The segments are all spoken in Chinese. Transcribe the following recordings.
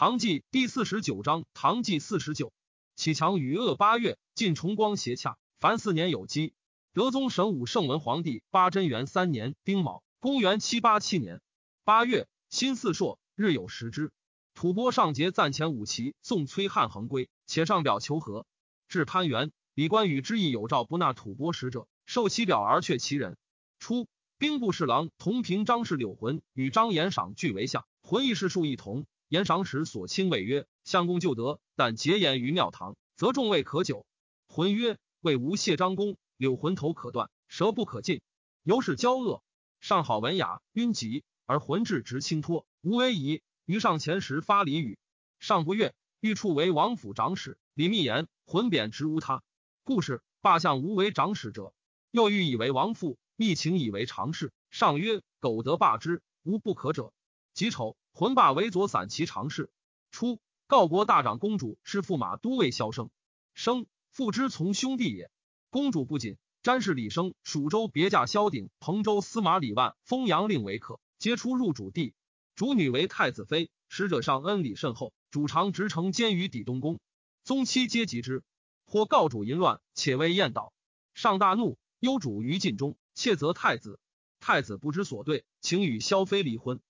唐纪第四十九章，唐纪四十九，启强与恶八月，晋崇光协洽，凡四年有基。德宗神武圣文皇帝八贞元三年丁卯，公元七八七年八月，辛巳朔，日有食之。吐蕃上节暂前五旗，送崔汉恒归，且上表求和。至潘元，李关羽之意有诏不纳吐蕃使者，受其表而却其人。初，兵部侍郎同平张氏柳浑与张延赏俱为相，浑亦是数一同。言赏时所亲谓曰：“相公就得，但结言于庙堂，则众位可久。”浑曰：“魏无谢张公，柳浑头可断，舌不可尽，由是骄恶。上好文雅，晕疾，而浑质直轻脱，无为矣。于上前时发礼语，上不悦，欲处为王府长史。李密言：浑贬直无他，故事罢相无为长史者。又欲以为王父，密请以为常事。上曰：苟得罢之，无不可者。己丑。”浑霸为左散骑常侍。初，告国大长公主是驸马都尉萧生，生父之从兄弟也。公主不仅，詹氏李生蜀州别驾萧鼎，彭州司马李万封阳令为客，皆出入主地。主女为太子妃，使者上恩礼甚厚。主常直承监于抵东宫，宗妻皆及之。或告主淫乱，且为宴倒，上大怒，忧主于禁中，窃责太子。太子不知所对，请与萧妃离婚。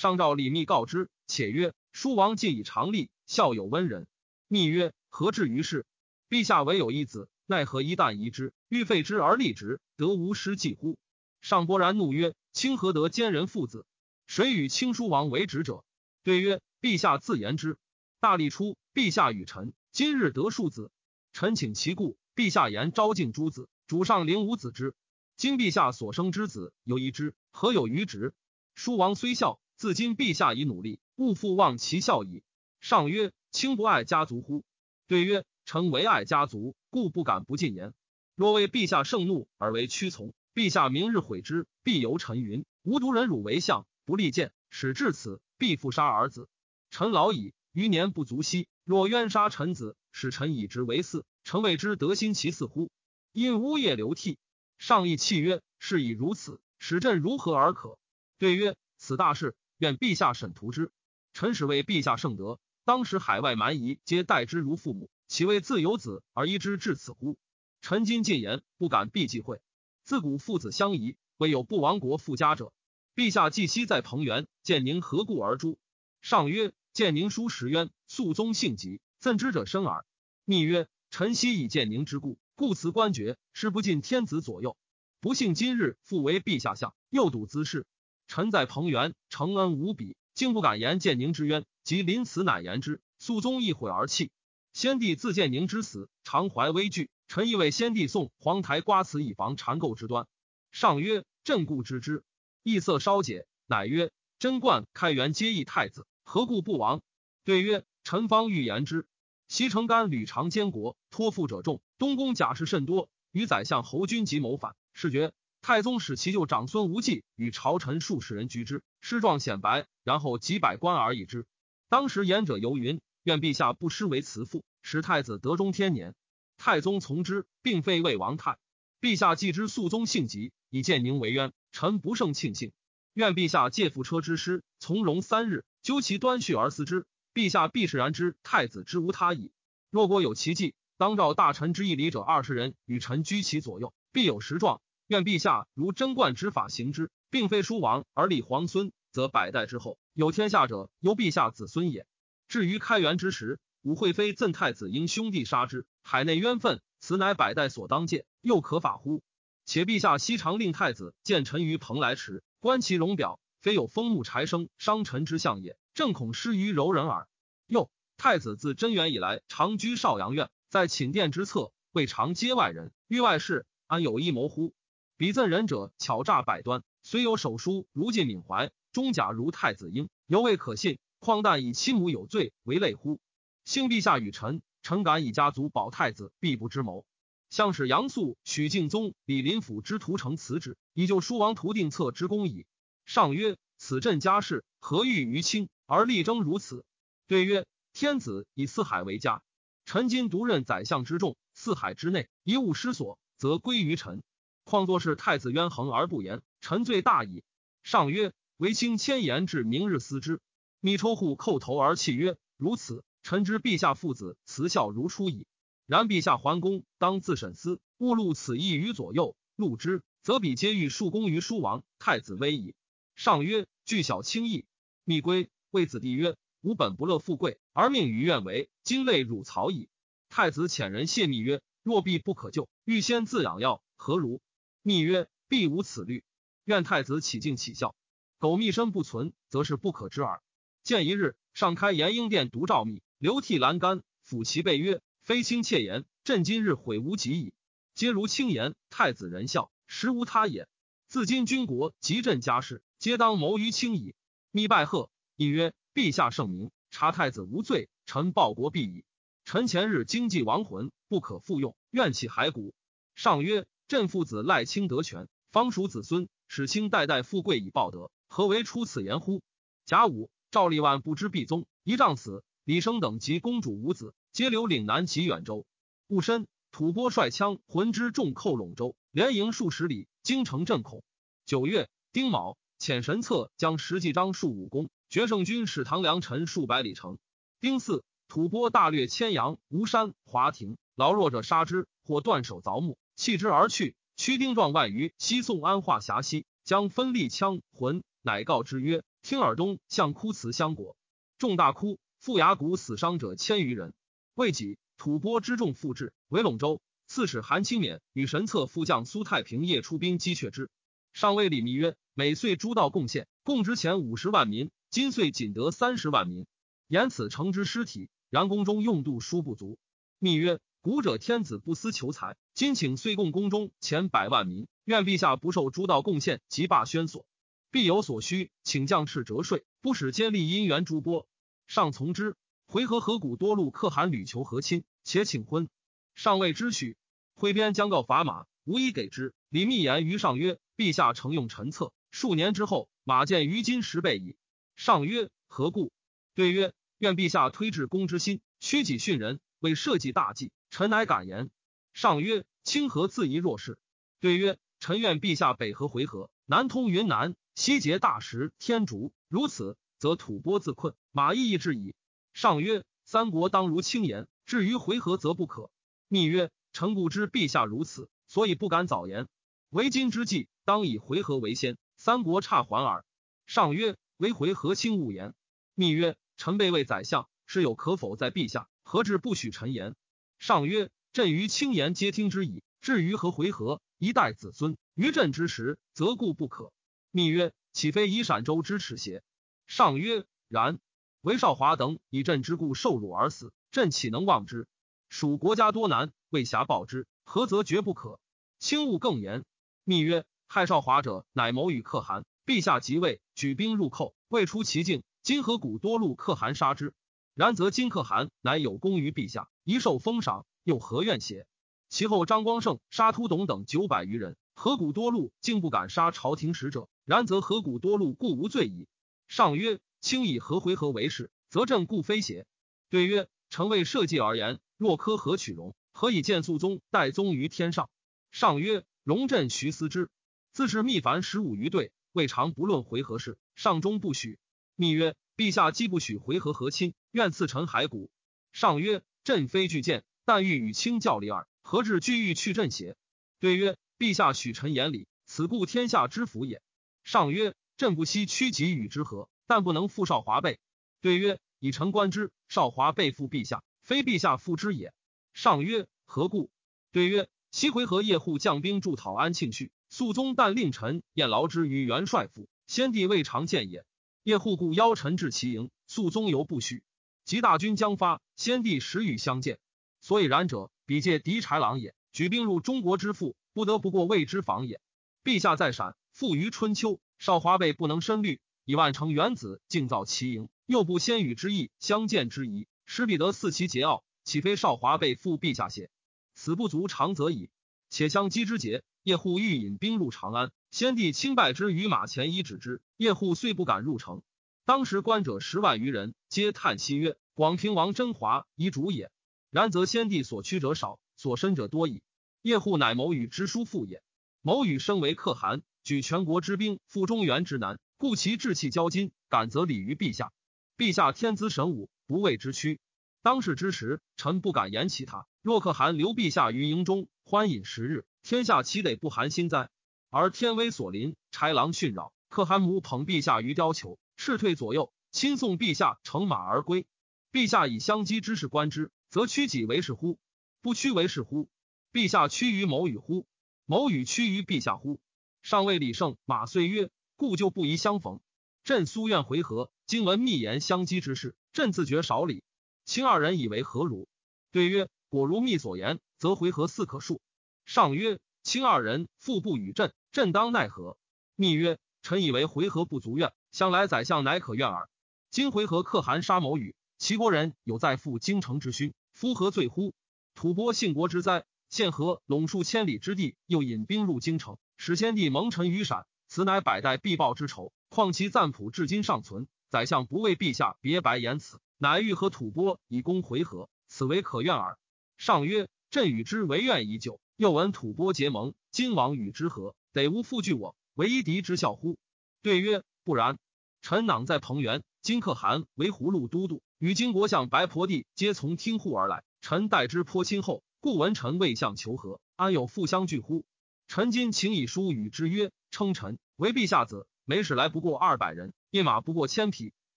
上诏李密告之，且曰：“叔王既以常立，孝有温仁。”密曰：“何至于是？陛下唯有一子，奈何一旦遗之，欲废之而立之，得无失计乎？”上勃然怒曰：“卿何得奸人父子？谁与卿叔王为侄者？”对曰：“陛下自言之。”大历初，陛下与臣今日得庶子，臣请其故。陛下言昭敬诸子，主上领五子之。今陛下所生之子有一之，何有余侄？叔王虽孝。自今陛下已努力，勿复忘其孝矣。上曰：“卿不爱家族乎？”对曰：“臣唯爱家族，故不敢不进言。若为陛下盛怒而为屈从，陛下明日悔之，必由臣云。无独忍辱为相，不立谏，使至此，必复杀儿子。臣老矣，余年不足惜。若冤杀臣子，使臣以之为嗣，臣谓之得心其嗣乎？因呜咽流涕。上亦泣曰：“是以如此，使朕如何而可？”对曰：“此大事。”愿陛下审图之。臣使为陛下圣德，当时海外蛮夷皆待之如父母，岂为自有子而依之至此乎？臣今进言，不敢避忌讳。自古父子相宜，未有不亡国富家者。陛下既昔在彭原，见宁何故而诛？上曰：见宁书石渊，肃宗性急，赠之者生耳。密曰：臣昔以见宁之故，故辞官爵，是不尽天子左右。不幸今日复为陛下相，又睹兹事。臣在彭原，承恩无比，竟不敢言建宁之冤。及临死，乃言之。肃宗一悔而泣。先帝自建宁之死，常怀危惧。臣亦为先帝送黄台瓜辞，以防缠垢之端。上曰：“朕固知之。”意色稍解，乃曰：“贞观、开元皆义太子，何故不亡？”对曰：“臣方欲言之。西城干屡尝监国，托付者众，东宫假事甚多，与宰相侯君集谋反，是觉。”太宗使其舅长孙无忌与朝臣数十人居之，师状显白，然后几百官而已之。当时言者游云：“愿陛下不失为慈父，使太子得中天年。”太宗从之，并废魏王太。陛下既知肃宗性急，以建宁为冤，臣不胜庆幸。愿陛下借覆车之师，从容三日，究其端绪而思之，陛下必是然知太子之无他矣。若果有奇迹，当召大臣之一礼者二十人，与臣居其左右，必有实状。愿陛下如贞观之法行之，并非叔王而立皇孙，则百代之后有天下者，由陛下子孙也。至于开元之时，武惠妃赠太子因兄弟杀之，海内冤愤，此乃百代所当戒，又可法乎？且陛下昔常令太子见臣于蓬莱池，观其容表，非有风木柴生伤臣之相也，正恐失于柔人耳。又太子自贞元以来，常居少阳院，在寝殿之侧，未常接外人，遇外事，安有一谋乎？比赠人者巧诈百端，虽有手书如尽缅怀，终假如太子婴，犹未可信。况但以亲母有罪为累乎？幸陛下与臣，臣敢以家族保太子，必不知谋。相使杨素、许敬宗、李林甫之徒成辞旨，以救书王图定策之功矣。上曰：此朕家事，何欲于亲而力争如此？对曰：天子以四海为家，臣今独任宰相之重，四海之内一物失所，则归于臣。况作是太子冤横而不言，臣罪大矣。上曰：“唯卿千言至明日思之。”密抽户叩头而泣曰：“如此，臣知陛下父子慈孝如初矣。然陛下桓公当自审思，勿录此意于左右。录之，则彼皆欲树功于书王，太子威矣。上曰：具小轻易。密归谓子弟曰：吾本不乐富贵，而命于愿为，今累汝曹矣。太子遣人谢密曰：若必不可救，欲先自养药，何如？密曰：必无此虑。愿太子起敬起效。苟密身不存，则是不可知耳。见一日，上开延英殿独照密，流涕栏杆，抚其背曰：非卿妾言，朕今日悔无及矣。皆如卿言。太子仁孝，实无他也。自今君国及朕家事，皆当谋于卿矣。密拜贺，亦曰：陛下圣明，查太子无罪，臣报国必矣。臣前日经济亡魂，不可复用，愿起骸骨。上曰：朕父子赖清德权，方属子孙，使卿代代富贵以报德。何为出此言乎？甲午，赵立万不知必宗，一仗死。李生等及公主五子，皆留岭南及远州。戊申，吐蕃率羌浑之众寇陇州，连营数十里，京城震恐。九月，丁卯，遣神策将石纪章数武功，决胜军使唐梁陈数百里城。丁巳，吐蕃大略千阳、吴山、华亭，劳弱者杀之，或断手凿木，弃之而去。驱丁壮万余，西宋安化峡西，将分立羌浑。乃告之曰：“听尔东向枯祠相果，众大哭。覆崖谷死伤者千余人。未几，吐蕃之众复至，围陇州。刺史韩清勉与神策副将苏太平夜出兵击却之。上谓李密曰：‘每岁诸道贡献，共值钱五十万民，今岁仅得三十万民，言此成之尸体。然宫中用度殊不足。’密曰：‘古者天子不思求财，今请岁贡宫中前百万民，愿陛下不受诸道贡献，即罢宣所。’”必有所需，请将士折税，不使监吏因缘诸波。上从之。回纥河谷多路可汗屡求和亲，且请婚，上未知许。挥鞭将告砝码，无以给之。李密言于上曰：“陛下承用陈策，数年之后，马见于今十倍矣。”上曰：“何故？”对曰：“愿陛下推至公之心，屈己训人，为社稷大计。臣乃敢言。”上曰：“清河自疑弱势。”对曰：“臣愿陛下北河回纥，南通云南。”西结大石天竺，如此，则吐蕃自困，马邑亦至矣。上曰：三国当如轻言，至于回纥则不可。密曰：臣故知陛下如此，所以不敢早言。为今之计，当以回纥为先，三国差还耳。上曰：为回纥轻勿言。密曰：臣备为宰相，是有可否在陛下，何至不许臣言？上曰：朕于轻言皆听之矣。至于何回纥，一代子孙于朕之时，则固不可。密曰：“岂非以陕州之耻邪？”上曰：“然。韦少华等以朕之故受辱而死，朕岂能忘之？蜀国家多难，未暇报之，何则绝不可？”轻勿更言。密曰：“害少华者，乃谋与可汗。陛下即位，举兵入寇，未出其境。今河谷多路可汗杀之，然则今可汗乃有功于陛下，一受封赏，又何怨邪？其后张光胜杀突董等九百余人，河谷多路竟不敢杀朝廷使者。”然则河谷多路故无罪矣。上曰：卿以何回纥为事，则朕故非邪？对曰：臣为社稷而言，若科何取容？何以见肃宗代宗于天上？上曰：容朕徐思之。自是密凡十五余队，未尝不论回纥事。上终不许。密曰：陛下既不许回纥和亲，愿赐臣骸骨。上曰：朕非惧见，但欲与卿较力耳。何至惧欲去朕邪？对曰：陛下许臣言礼，此故天下之福也。上曰：“朕不惜屈己与之何？但不能负少华备。”对曰：“以臣观之，少华背负陛下，非陛下负之也。”上曰：“何故？”对曰：“西回纥叶护将兵助讨安庆绪，肃宗但令臣宴劳之于元帅府，先帝未尝见也。叶护故邀臣至其营，肃宗犹不许。及大军将发，先帝时与相见。所以然者，比借敌豺狼也。举兵入中国之腹，不得不过魏之防也。陛下在陕。”复于春秋，少华被不能深虑，以万乘元子竞造其营，又不先与之意相见之谊，使彼得四其桀骜，岂非少华被负陛下邪？此不足长则矣。且相击之节，叶护欲引兵入长安，先帝亲拜之于马前以止之。叶护虽不敢入城，当时观者十万余人，皆叹息曰：“广平王真华遗主也。”然则先帝所屈者少，所伸者多矣。叶护乃谋与之叔父也。谋与身为可汗。举全国之兵赴中原之难，故其志气骄矜，敢则礼于陛下。陛下天资神武，不畏之躯。当世之时，臣不敢言其他。若可汗留陛下于营中，欢饮十日，天下岂得不寒心哉？而天威所临，豺狼训扰，可汗母捧陛下于貂裘，斥退左右，亲送陛下乘马而归。陛下以相机之事观之，则屈己为是乎？不屈为是乎？陛下屈于某与乎？某与屈于陛下乎？上谓李胜、马遂曰：“故就不宜相逢。朕苏愿回纥，今闻密言相机之事，朕自觉少礼。”卿二人以为何如？对曰：果如密所言，则回纥似可恕。上曰：卿二人复不与朕，朕当奈何？密曰：臣以为回纥不足怨，向来宰相乃可怨耳。今回纥可汗杀某与，齐国人有在赴京城之需，夫何罪乎？吐蕃信国之灾，现河陇数千里之地，又引兵入京城，使先帝蒙尘于闪，此乃百代必报之仇。况其赞普至今尚存，宰相不为陛下别白言辞。乃欲和吐蕃以攻回纥，此为可怨耳。上曰：朕与之为怨已久，又闻吐蕃结盟，今王与之和，得无复惧我，为一敌之效乎？对曰：不然。臣囊在彭原，今可汗为葫芦都督，与金国相白婆弟皆从听户而来，臣待之颇亲厚，故闻臣未相求和，安有复相拒乎？臣今请以书与之曰：称臣为陛下子，每使来不过二百人，一马不过千匹。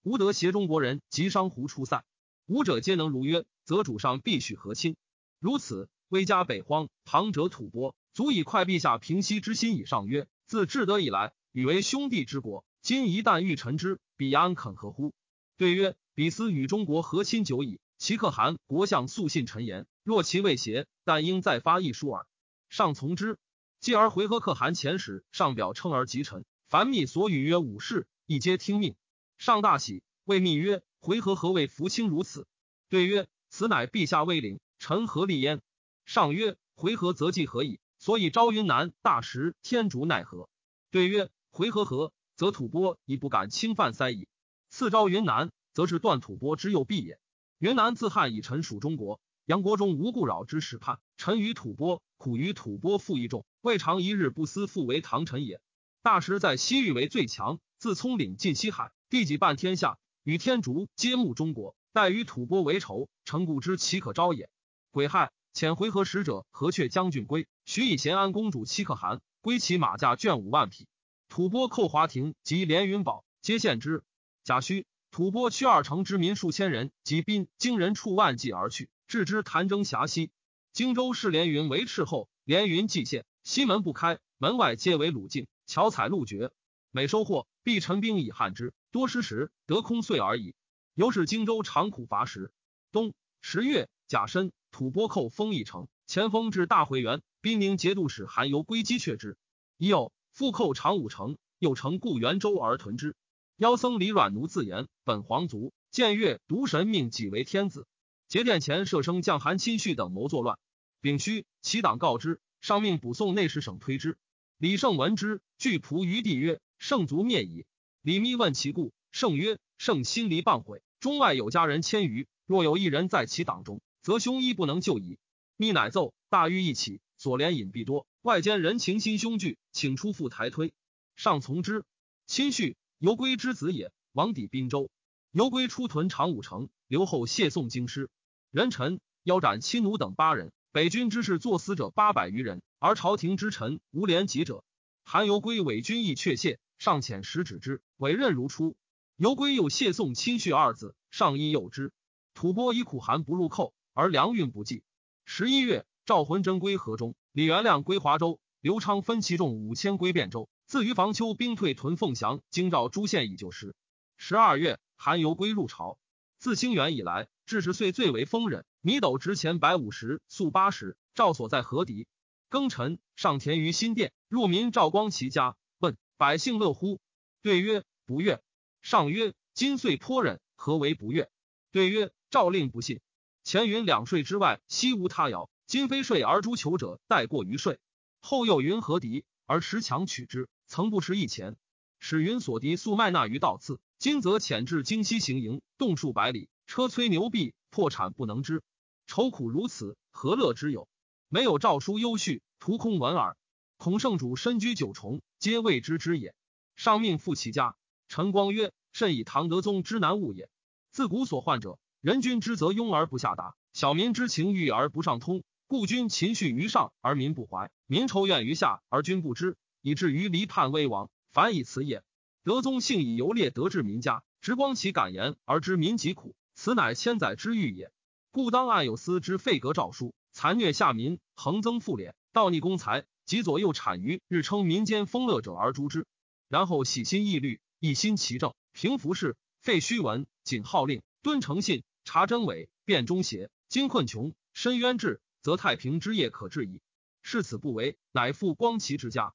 吾得挟中国人及商胡出塞，吾者皆能如约，则主上必许和亲。如此，威加北荒，唐者吐蕃，足以快陛下平息之心以上。曰：自至德以来，与为兄弟之国，今一旦欲臣之，彼安肯和乎？对曰：彼思与中国和亲久矣。其可汗国相素信臣言，若其未邪，但应再发一书耳。上从之。继而回纥可汗遣使上表称而及臣，凡密所语曰武士，亦皆听命。上大喜，谓密曰：“回纥何谓福清如此？”对曰：“此乃陛下威灵，臣何立焉？”上曰：“回纥则计何矣？所以招云南大食，天竺奈何？”对曰：“回纥何，则吐蕃已不敢侵犯塞矣。次招云南，则是断吐蕃之右臂也。云南自汉以臣属中国，杨国忠无故扰之使叛，臣于吐蕃，苦于吐蕃负义重，未尝一日不思复为唐臣也。大食在西域为最强，自葱岭尽西海。”地几半天下，与天竺皆慕中国，待与吐蕃为仇，臣故知其可招也。癸亥，遣回纥使者何阙将军归，许以咸安公主戚可汗，归其马驾卷五万匹。吐蕃寇华亭及连云堡，皆献之。贾诩，吐蕃驱二城之民数千人及兵经人处万计而去，置之潭征峡西。荆州市连云为斥后，连云蓟县，西门不开，门外皆为鲁境，巧采路绝。每收获，必陈兵以汉之。多失时，得空岁而已。由是荆州长苦乏食。冬十月甲申，吐蕃寇封邑城，前锋至大会元，兵宁节度使韩游归击却之。已有复寇长武城，又乘故元州而屯之。妖僧李阮奴自言本皇族，见月独神命己为天子。节殿前设生将韩亲绪等谋作乱。丙戌，其党告之，上命补送内史省推之。李胜闻之，惧仆于地曰：“圣族灭矣。”李密问其故，圣曰：“圣心离谤悔，中外有家人千余，若有一人在其党中，则兄衣不能救矣。”密乃奏，大狱一起，所连隐蔽多，外间人情心凶惧，请出赴台推，上从之。亲叙游归之子也，王抵滨州，游归出屯长武城，留后谢宋京师。人臣腰斩亲奴等八人，北军之士作死者八百余人，而朝廷之臣无廉己者。韩游归伪军亦确谢。尚遣使止之，委任如初。游归又谢宋亲婿二字，上亦诱之。吐蕃以苦寒不入寇，而粮运不济。十一月，赵浑真归河中，李元亮归华州，刘昌分其众五千归汴州。自于房丘兵退屯凤翔，京兆诸县以救时。十二月，韩游归入朝。自清元以来，至十岁最为丰人。米斗值钱百五十，粟八十。赵所在何敌？庚辰，上田于新店，入民赵光其家。问百姓乐乎？对曰：不悦。上曰：今岁颇忍，何为不悦？对曰：诏令不信。前云两税之外，悉无他谣。今非税而诛求者，待过于税。后又云何敌而持强取之，曾不持一钱。使云所敌速卖纳于道次。今则遣至京西行营，动数百里，车催牛毙，破产不能支。愁苦如此，何乐之有？没有诏书优序，徒空文耳。孔圣主身居九重，皆未知之也。上命复其家。陈光曰：“甚以唐德宗之难物也。自古所患者，人君之则庸而不下达，小民之情欲而不上通。故君情恤于上而民不怀，民仇怨于下而君不知，以至于离叛危亡。凡以此也。德宗幸以游猎得治民家，直光其感言而知民疾苦，此乃千载之欲也。故当按有司之废革诏书，残虐下民，横增赋敛，盗逆公财，及左右谄谀，日称民间丰乐者而诛之。然后喜心义律，一心其政，平服事，废虚文，谨号令，敦诚信，察真伪，辨忠邪。今困穷，深渊至，则太平之业可治矣。是此不为，乃复光齐之家。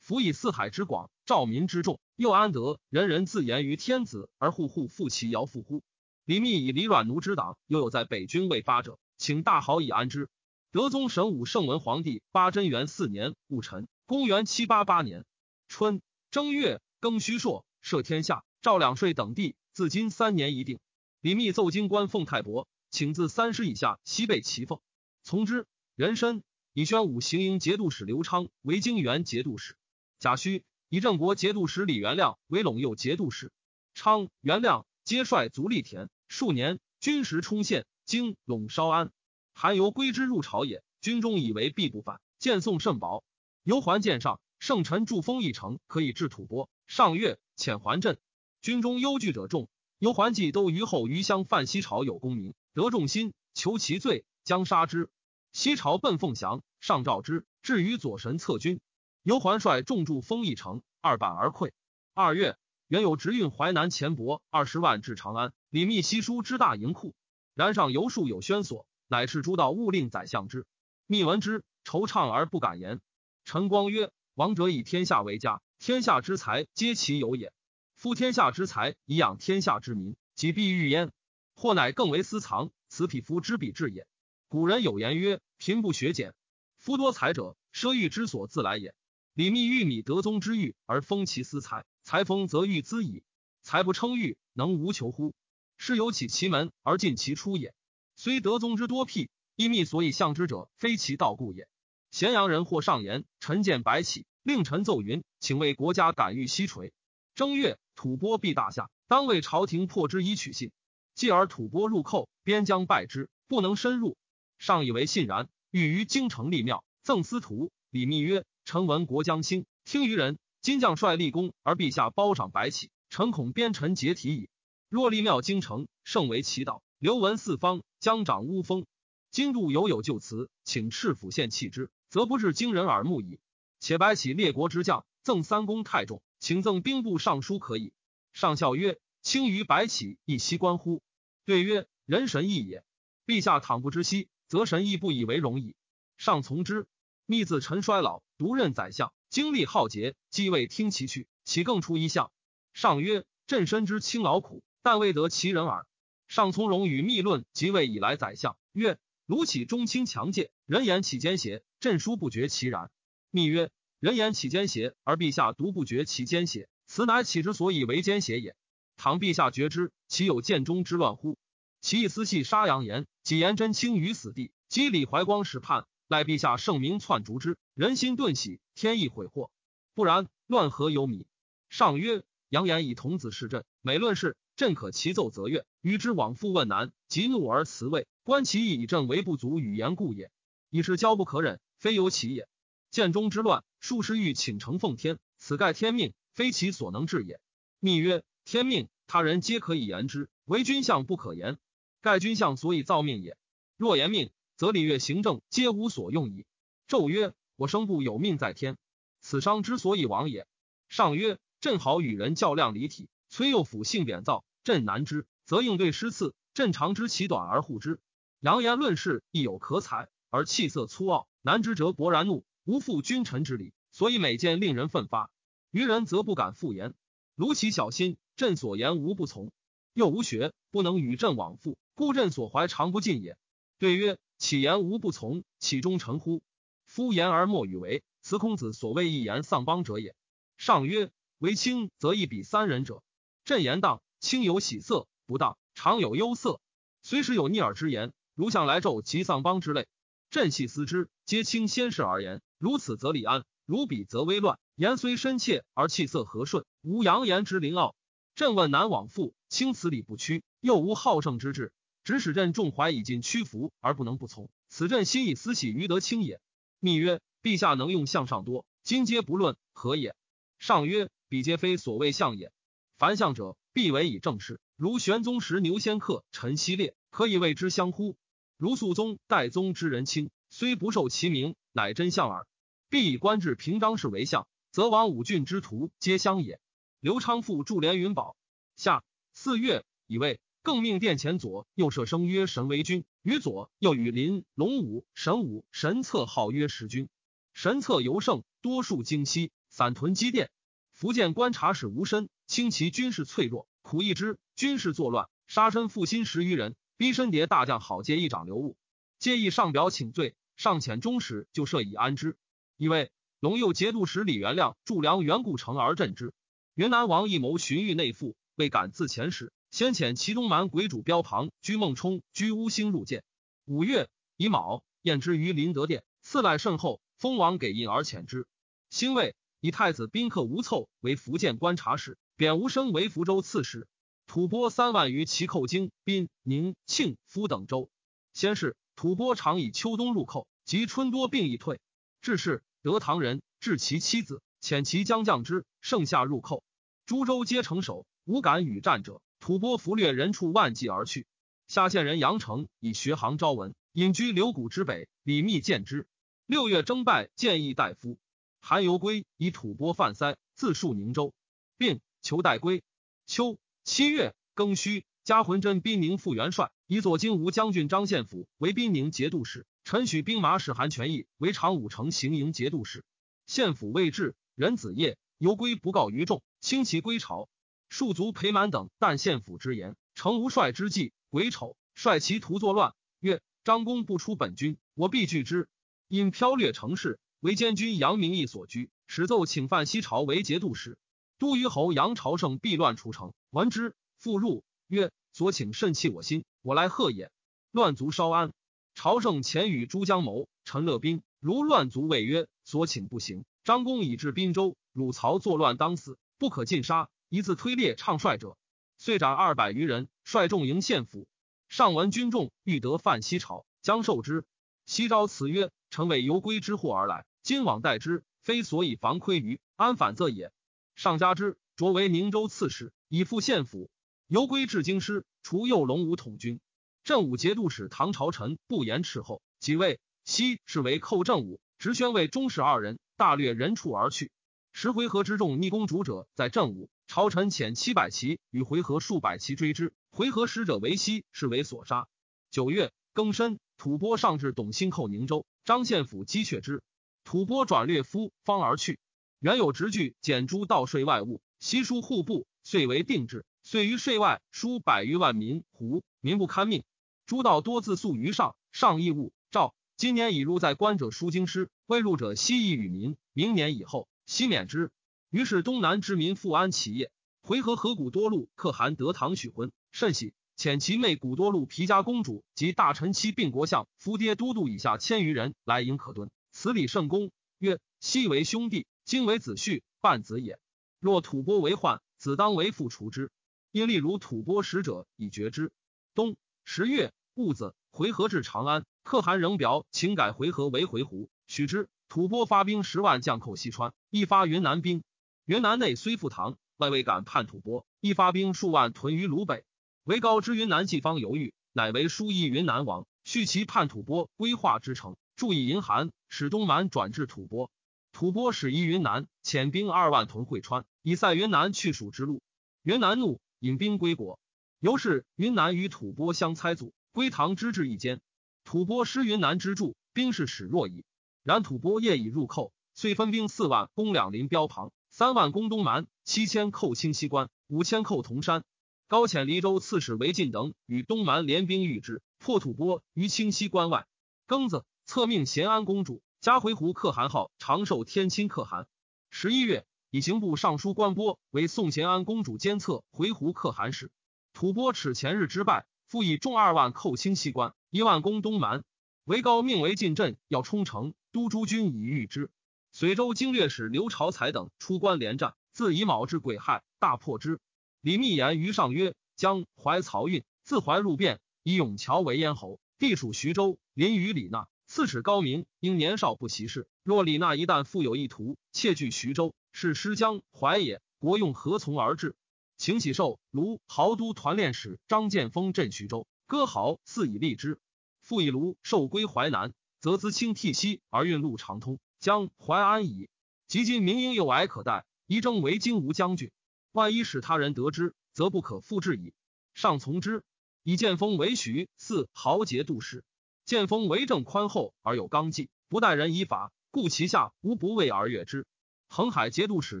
辅以四海之广，兆民之众，又安得人人自言于天子，而户户复其尧父乎？李密以李阮奴之党，又有在北军未发者，请大豪以安之。德宗神武圣文皇帝八贞元四年戊辰，公元七八八年春正月庚戌朔，赦天下，诏两税等地，自今三年一定。李密奏京官奉太伯，请自三师以下西备齐奉，从之。人参以宣武行营节度使刘昌为京元节度使，贾诩以郑国节度使李元亮为陇右节度使。昌、元亮皆率卒立田。数年，军时冲县，经陇稍安，韩由归之入朝也。军中以为必不反，见宋甚薄。由还见上，圣臣助封一城，可以治吐蕃。上月遣还镇，军中忧惧者众。由还计都于后余乡犯西朝有功名，得众心，求其罪，将杀之。西朝奔凤翔，上召之，至于左神策军。由桓率众驻封邑城，二板而溃。二月。原有直运淮南钱帛二十万至长安，李密悉书之大营库，然上游数有宣所，乃是诸道勿令宰相之。密闻之，惆怅而不敢言。陈光曰：“王者以天下为家，天下之财皆其有也。夫天下之财以养天下之民，己必欲焉，或乃更为私藏，此匹夫之必至也。古人有言曰：‘贫不学俭，夫多财者，奢欲之所自来也。’李密欲米德宗之欲而封其私财。”财丰则欲资矣，财不称誉，能无求乎？是有起其门而尽其出也。虽德宗之多辟，亦密所以向之者，非其道故也。咸阳人或上言，臣见白起，令臣奏云，请为国家感欲西垂。正月，吐蕃必大夏，当为朝廷破之以取信。继而吐蕃入寇，边疆败之，不能深入。上以为信然，欲于京城立庙，赠司徒。李密曰：臣闻国将兴，听于人。今将帅立功，而陛下褒赏白起，臣恐边臣解体矣。若立庙京城，盛为其道，流闻四方，将长乌风。今度犹有旧词，请赤府献弃之，则不至惊人耳目矣。且白起列国之将，赠三公太重，请赠兵部尚书可以。上校曰：“轻于白起，亦悉关乎？”对曰：“人神异也。陛下倘不知悉，则神亦不以为荣矣。”上从之。密自陈衰老，独任宰相。精力浩劫，既未听其去，岂更出一相？上曰：“朕深知卿劳苦，但未得其人耳。”上从容与密论，即位以来宰相曰：“卢杞忠卿强戒，人言起奸邪，朕殊不觉其然。”密曰：“人言起奸邪，而陛下独不觉其奸邪，此乃岂之所以为奸邪也？倘陛下觉之，岂有建中之乱乎？其意私系杀杨言，几言真卿于死地，及李怀光使叛。”赖陛下圣明篡逐之，人心顿喜，天意悔祸。不然，乱何有米？上曰：扬言以童子示朕，每论事，朕可其奏则悦，与之往复问难，即怒而辞位。观其意以朕为不足语言故也。已是骄不可忍，非由其也。建中之乱，数十欲请承奉天，此盖天命，非其所能治也。密曰：天命，他人皆可以言之，唯君相不可言。盖君相所以造命也。若言命。则礼乐行政皆无所用矣。纣曰：“我生不有命在天，此伤之所以亡也。”上曰：“朕好与人较量离体，崔右辅性贬躁，朕难之，则应对失次。朕长知其短而护之。扬言论事亦有可采，而气色粗傲，难之则勃然怒，无负君臣之礼，所以每见令人奋发。愚人则不敢复言。卢其小心，朕所言无不从。又无学，不能与朕往复，故朕所怀常不尽也。”对曰。岂言无不从？岂忠臣乎？夫言而莫与为，此孔子所谓一言丧邦者也。上曰：为轻则一比三人者。朕言当，轻有喜色；不当，常有忧色。随时有逆耳之言，如向来咒及丧邦之类，朕细思之，皆轻先事而言。如此则礼安，如彼则危乱。言虽深切，而气色和顺，无扬言之凌傲。朕问南往复，轻此礼不屈，又无好胜之志。指使朕众怀以尽屈服而不能不从，此朕心以私喜于德清也。密曰：陛下能用相上多，今皆不论何也。上曰：彼皆非所谓相也。凡相者，必为以正事。如玄宗时牛仙客、陈希烈，可以谓之相乎？如肃宗、代宗之人卿，虽不受其名，乃真相耳。必以官至平章事为相，则王五郡之徒皆相也。刘昌复驻连云宝。下四月，以为更命殿前左右舍生曰神为君，于左又与林龙武神武神策号曰时君。神策尤盛，多数精西，散屯积殿。福建观察使吴申轻其军事脆弱，苦役之，军事作乱，杀身负心十余人。逼身谍大将郝介一掌留物，皆议上表请罪，上遣中使就设以安之。以为龙右节度使李元亮驻梁元固城而镇之。云南王一谋寻狱内附，未敢自遣使，先遣齐东蛮鬼主标庞居孟冲居乌兴入见。五月乙卯，宴之于林德殿，赐赖甚厚。封王给印而遣之。兴未。以太子宾客吴凑为福建观察使，贬吴生为福州刺史。吐蕃三万余骑寇京、滨、宁、庆、夫等州。先是，吐蕃常以秋冬入寇，及春多并易退。至是，得唐人，至其妻子，遣其将将之，盛夏入寇，诸州皆城守，无敢与战者。吐蕃俘掠人畜万计而去。下县人杨成以学行招文，隐居流谷之北。李密见之。六月征拜建议大夫。韩游归以吐蕃犯塞，自戍宁州，并求代归。秋七月庚戌，加浑真兵宁副元帅，以左京吴将军张献甫为兵宁节度使，陈许兵马使韩全义为长武城行营节度使。献甫未至，人子夜游归不告于众，轻其归朝。戍卒裴满等但献甫之言，成无帅之计，癸丑，率其徒作乱，曰：张公不出本军，我必拒之。因飘掠城市。为监军杨明义所居，始奏请犯西朝为节度使。都虞侯杨朝胜避乱出城，闻之，复入曰：“所请甚弃我心，我来贺也。”乱卒稍安。朝胜前与诸将谋，陈乐兵如乱卒谓曰：“所请不行。张公以至滨州，汝曹作乱当死，不可尽杀。一字推列唱帅者，遂斩二百余人，率众迎献府。上闻军众欲得犯西朝，将受之。西朝辞曰。”臣为游归之祸而来，今往待之，非所以防窥于安反则也。上加之，擢为宁州刺史，以赴县府。游归至京师，除右龙武统军。镇武节度使唐朝臣不言斥候，即位，西是为寇镇武，直宣为中使二人，大掠人畜而去。十回合之众逆公主者在镇武，朝臣遣七百骑与回纥数百骑追之，回纥使者为西，是为所杀。九月庚申，吐蕃上至董兴寇宁州。张献甫击却之，吐蕃转略夫方而去。原有直据减诸盗税外物，悉书户部，遂为定制。遂于税外输百余万民胡，民不堪命。诸道多自诉于上，上义务诏。今年已入在官者书经师，未入者悉议与民。明年以后悉免之。于是东南之民复安起业。回纥河谷多禄可汗得唐许婚，甚喜。遣其妹古多禄皮家公主及大臣妻并国相夫爹都督以下千余人来迎可敦，此礼甚恭。曰：昔为兄弟，今为子婿，半子也。若吐蕃为患，子当为父除之。因例如吐蕃使者以绝之。冬十月戊子，回纥至长安，可汗仍表请改回纥为回鹘，许之。吐蕃发兵十万将寇西川，一发云南兵。云南内虽复唐，外未敢叛吐蕃，一发兵数万屯于鲁北。为高知云南季方犹豫，乃为书议云南王，续其叛吐蕃归化之城，注以银函，使东蛮转至吐蕃。吐蕃使移云南，遣兵二万屯会川，以塞云南去蜀之路。云南怒，引兵归国。由是云南与吐蕃相猜阻，归唐之至一间。吐蕃失云南之助，兵势始弱矣。然吐蕃夜已入寇，遂分兵四万攻两林标旁，三万攻东蛮，七千寇清西关，五千寇铜山。高遣黎州刺史韦进等与东蛮联兵御之，破吐蕃于清溪关外。庚子，册命咸安公主加回鹘可汗号长寿天亲可汗。十一月，以刑部尚书官波为宋咸安公主监测回鹘可汗使。吐蕃耻前日之败，复以众二万寇清西关，一万攻东蛮。韦高命为进镇要冲城，督诸军以御之。随州经略使刘朝才等出关连战，自以卯至癸亥，大破之。李密言于上曰：“将怀漕运，自怀入汴，以永桥为咽喉，地属徐州，临于李纳。刺史高明因年少不习事，若李纳一旦复有意图，窃据徐州，是失江淮也，国用何从而治？秦喜寿卢豪都团练使张建峰镇徐州，割豪肆以立之。复以卢受归淮南，则资清替西而运路长通，将淮安矣。及今民应有矮可待，宜征为京吴将军。万一使他人得知，则不可复制矣。上从之。以建峰为徐四豪杰度士。建峰为政宽厚而有刚纪，不待人以法，故其下无不畏而悦之。恒海节度使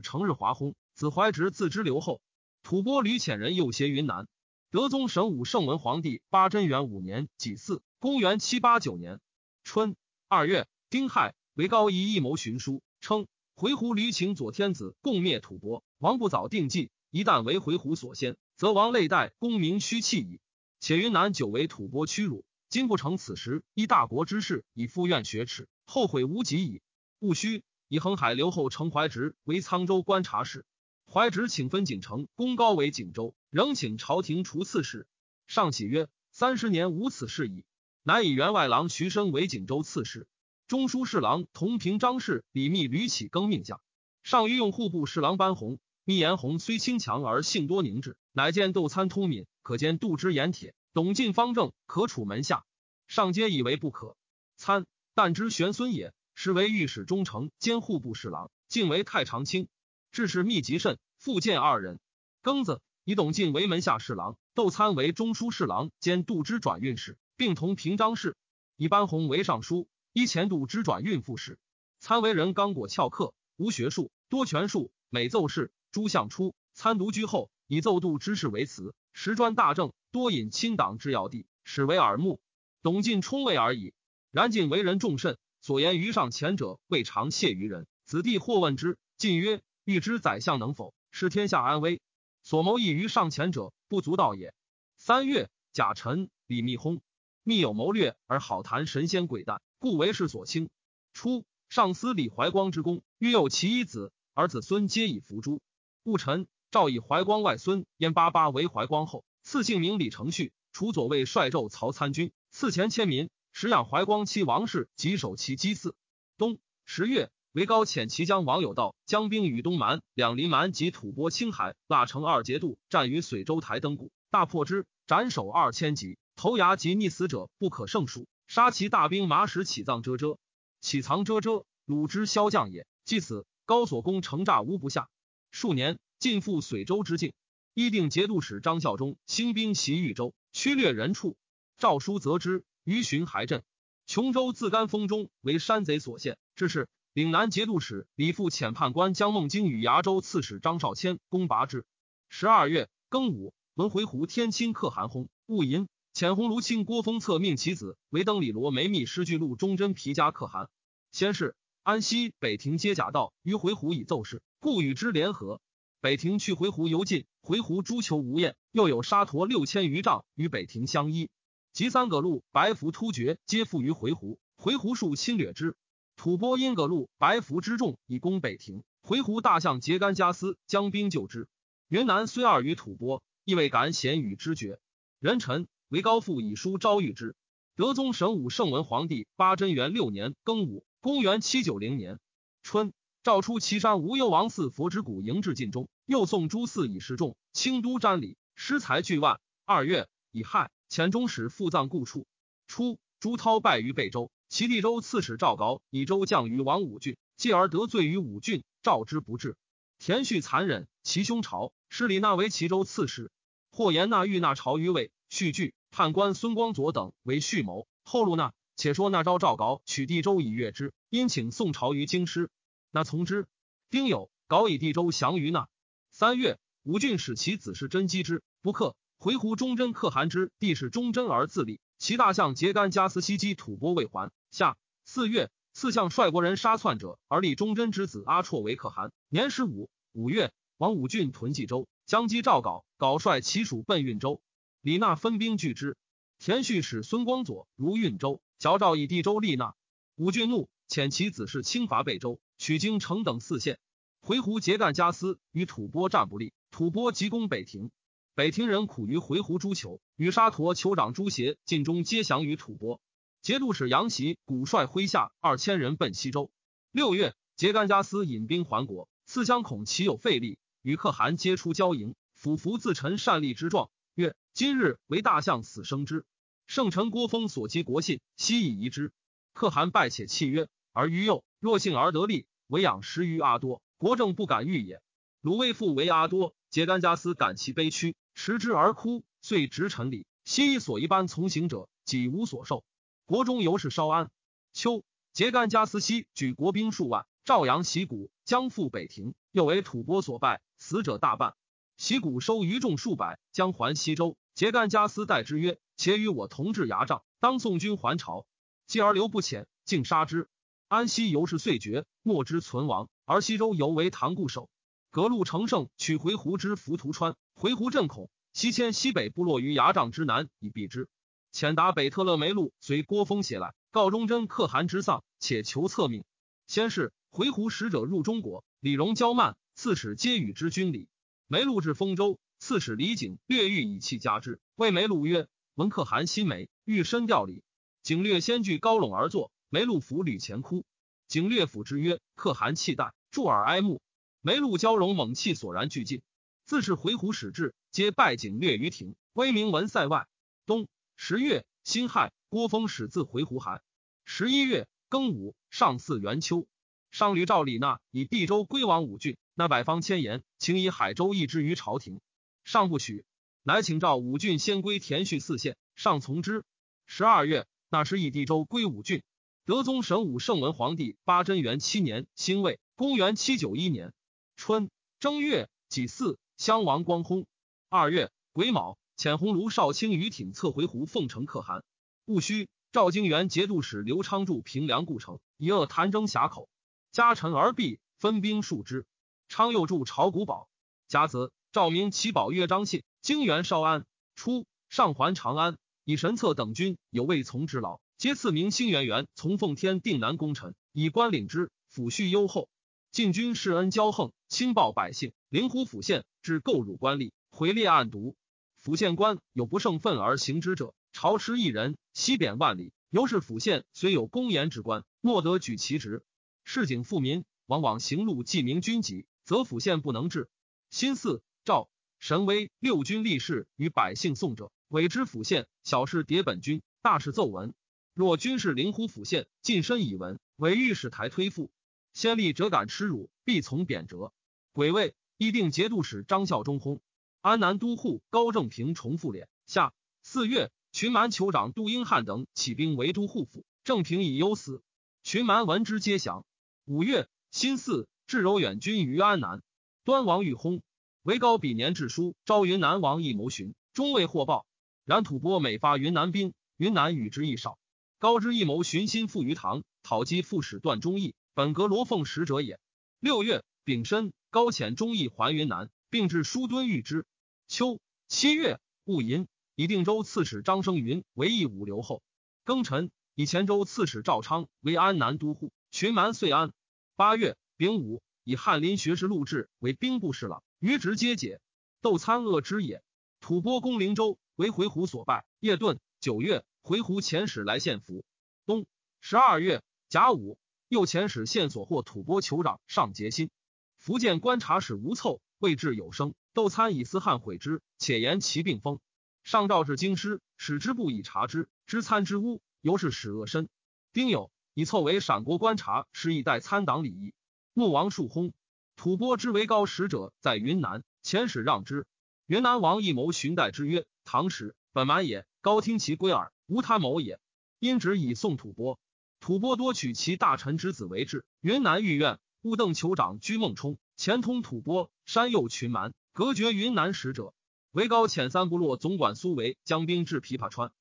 成日华轰，子怀直自知留后。吐蕃吕潜人又携云南。德宗神武圣文皇帝八贞元五年己巳，公元七八九年春二月丁亥，为高仪一谋寻书，称回鹘吕请左天子共灭吐蕃。王不早定计，一旦为回鹘所先，则王累代功名虚弃矣。且云南久为吐蕃屈辱。今不成此时，依大国之势，以复愿雪耻，后悔无及矣。戊戌，以恒海留后程怀直为沧州观察使。怀直请分锦城，功高为锦州，仍请朝廷除刺史。上喜曰：“三十年无此事矣。”乃以员外郎徐申为锦州刺史，中书侍郎同平章事李密屡起更命下。上欲用户部侍郎班弘，密言弘虽轻强而性多凝滞，乃见窦参通敏，可见杜之言铁。董进方正可处门下，上皆以为不可。参但知玄孙也，实为御史中丞兼户部侍郎，进为太常卿。致使密集甚，复见二人。庚子，以董进为门下侍郎，窦参为中书侍郎兼度之转运使，并同平章事。以班弘为尚书，依前度之转运副使。参为人刚果翘课，无学术，多权术，每奏事，诸相出。参独居后，以奏度之事为辞，时专大政。多引亲党之要地，始为耳目。董进充位而已。然晋为人重慎，所言于上前者，未尝泄于人。子弟或问之，晋曰：“欲知宰相能否，视天下安危。所谋议于上前者，不足道也。”三月，甲辰，李密薨。密有谋略而好谈神仙鬼诞，故为世所轻。初，上司李怀光之功，欲有其一子，而子孙皆以伏诛。戊辰，诏以怀光外孙燕八八为怀光后。赐姓名李承旭，除左卫帅胄曹参军，赐钱千民，食养怀光妻王氏及守其祭祀。冬十月，为高遣其将王有道将兵与东蛮、两林蛮及吐蕃、青海、腊城二节度，战于随州台登谷，大破之，斩首二千级，头牙及溺死者不可胜数，杀其大兵马使起葬遮遮，起藏遮遮，鲁之骁将也。即此，高所攻城诈无不下。数年，尽复随州之境。议定节度使张孝忠兴兵袭豫州，驱掠人畜。诏书则之，于巡海镇。琼州自甘风中为山贼所陷。致是岭南节度使李复遣判官江孟京与崖州刺史张绍谦攻拔之。十二月庚午，文回鹘天清可汗薨。戊寅，遣鸿卢卿郭峰策命其子为登里罗梅密师巨鹿忠贞皮家可汗。先是，安西北庭皆假道于回鹘以奏事，故与之联合。北庭去回鹘游进，回鹘诸求无厌，又有沙陀六千余丈与北庭相依，及三葛路白服突厥皆附于回鹘，回鹘数侵略之。吐蕃因葛路白服之众以攻北庭，回鹘大将桀干加斯将兵救之。云南虽二于吐蕃，亦未敢险与之决。人臣为高父以书招谕之。德宗神武圣文皇帝八贞元六年庚午，公元七九零年春。诏出岐山无忧王寺佛之谷迎至晋中，又送诸寺以示众。清都瞻礼，施财巨万。二月，乙亥，遣中使赴葬故处。初，朱涛败于贝州，齐地州刺史赵杲以州降于王武郡，继而得罪于武郡，召之不至。田旭残忍，其兄朝使李纳为齐州刺史。或言纳欲纳朝于魏，续惧判官孙光佐等为蓄谋。后路那，且说那招赵杲取地州以悦之，因请宋朝于京师。那从之。丁酉，搞以地州降于那。三月，武郡使其子是真击之，不克。回鹘忠贞可汗之弟是忠贞而自立。其大相桀干加斯西击吐蕃未还。下四月，四相率国人杀篡者，而立忠贞之子阿绰为可汗，年十五。五月，王武郡屯冀州，将击赵杲，杲率其属奔运州。李纳分兵拒之。田旭使孙光佐如运州，矫诏以地州立纳。武俊怒，遣其子是轻伐贝州。取京城等四县，回鹘桀干加斯与吐蕃战不利，吐蕃急攻北庭。北庭人苦于回鹘诸酋，与沙陀酋长朱协尽忠皆降于吐蕃。节度使杨袭古率麾下二千人奔西周。六月，桀干加斯引兵还国，思乡恐其有废力，与可汗皆出交营，俯伏自陈善立之状，曰：“今日为大象死生之。”圣臣郭峰所击国信，悉以遗之。可汗拜且契曰：“而于幼若幸而得利，唯养十余阿多，国政不敢御也。”鲁卫父为阿多，桀干加斯感其悲屈，持之而哭，遂执臣礼。悉以所一般从行者，己无所受。国中由是稍安。秋，桀干加斯西举国兵数万，赵阳袭谷，将赴北庭，又为吐蕃所败，死者大半。其谷收余众数百，将还西周。桀干加斯待之曰：“且与我同治牙帐，当送军还朝。”继而留不遣，竟杀之。安西由是遂绝，莫之存亡。而西周犹为唐固守。革路成胜，取回鹘之浮屠川，回鹘震恐，西迁西北部落于牙帐之南，以避之。遣达北特勒梅路随郭峰携来，告忠贞可汗之丧，且求策命。先是，回鹘使者入中国，李荣骄慢，刺史皆与之军礼。梅路至丰州，刺史李景略欲以气加之，谓梅路曰：“闻可汗心美，欲深调礼。”景略先据高拢而坐，梅路伏履前哭。景略抚之曰：“可汗气淡，助耳哀慕。”梅路交融猛气索然俱尽。自是回鹘使至，皆拜景略于庭，威名闻塞外。冬。十月，辛亥，郭峰始自回鹘函。十一月庚午，上巳元秋，上吕赵李纳以毕州归王武郡，那百方千言，请以海州易之于朝廷，上不许，乃请召武郡先归田序四县，上从之。十二月，那时以地州归武郡。德宗神武圣文皇帝八贞元七年辛未，公元七九一年春正月己巳，襄王光薨。二月癸卯。遣鸿胪少卿于挺策回鹘奉承可汗。戊戌，赵京元节度使刘昌筑平凉故城，以扼谭征峡口。家臣而毕，分兵数之。昌又助朝古堡。甲子，赵明齐保约张信。京元稍安。初，上还长安，以神策等军有未从之劳，皆赐名兴元元从奉天定南功臣，以官领之，抚恤优厚。晋军施恩骄横，轻暴百姓，灵狐府县至构辱官吏，回列暗毒。府县官有不胜愤而行之者，朝吃一人，西贬万里。由是府县虽有公言之官，莫得举其职。市井富民，往往行路记明军籍，则府县不能治。新四赵神威六军立事与百姓送者，委之府县；小事迭本军，大事奏文。若军事灵乎府县，近身以闻，委御史台推复。先例者敢耻辱，必从贬谪。癸未，议定节度使张孝忠薨。安南都护高正平重复敛。下四月，群蛮酋长杜英汉等起兵围都护府，正平以忧死。群蛮闻之皆降。五月，辛巳，至柔远军于安南。端王欲薨，为高比年致书，招云南王一谋寻，终未获报。然吐蕃每发云南兵，云南与之亦少。高之一谋寻心附于唐，讨击副使段忠义，本阁罗凤使者也。六月丙申，高遣忠义还云南，并至书敦遇之。秋七月戊寅，以定州刺史张生云为义武留后。庚辰，以前州刺史赵昌为安南都护。群蛮遂安。八月丙午，以翰林学士陆志为兵部侍郎，余职皆解。窦参恶之也。吐蕃攻灵州，为回鹘所败。叶顿。九月，回鹘遣使来献俘。冬十二月甲午，又遣使献所获吐蕃酋长上节心。福建观察使吴凑未至有声。窦参以私汉毁之，且言其病风。上诏至京师，使之不以察之。知参之污，由是使恶深。丁酉，以凑为陕国观察，使以代参党礼仪。穆王树薨。吐蕃之为高使者在云南，遣使让之。云南王一谋寻代之曰：“唐使本蛮也，高听其归耳，无他谋也。”因旨以送吐蕃。吐蕃多取其大臣之子为质。云南御苑乌邓酋长居孟冲，前通吐蕃，山右群蛮。隔绝云南使者，为高遣三部落总管苏维将兵至琵琶川。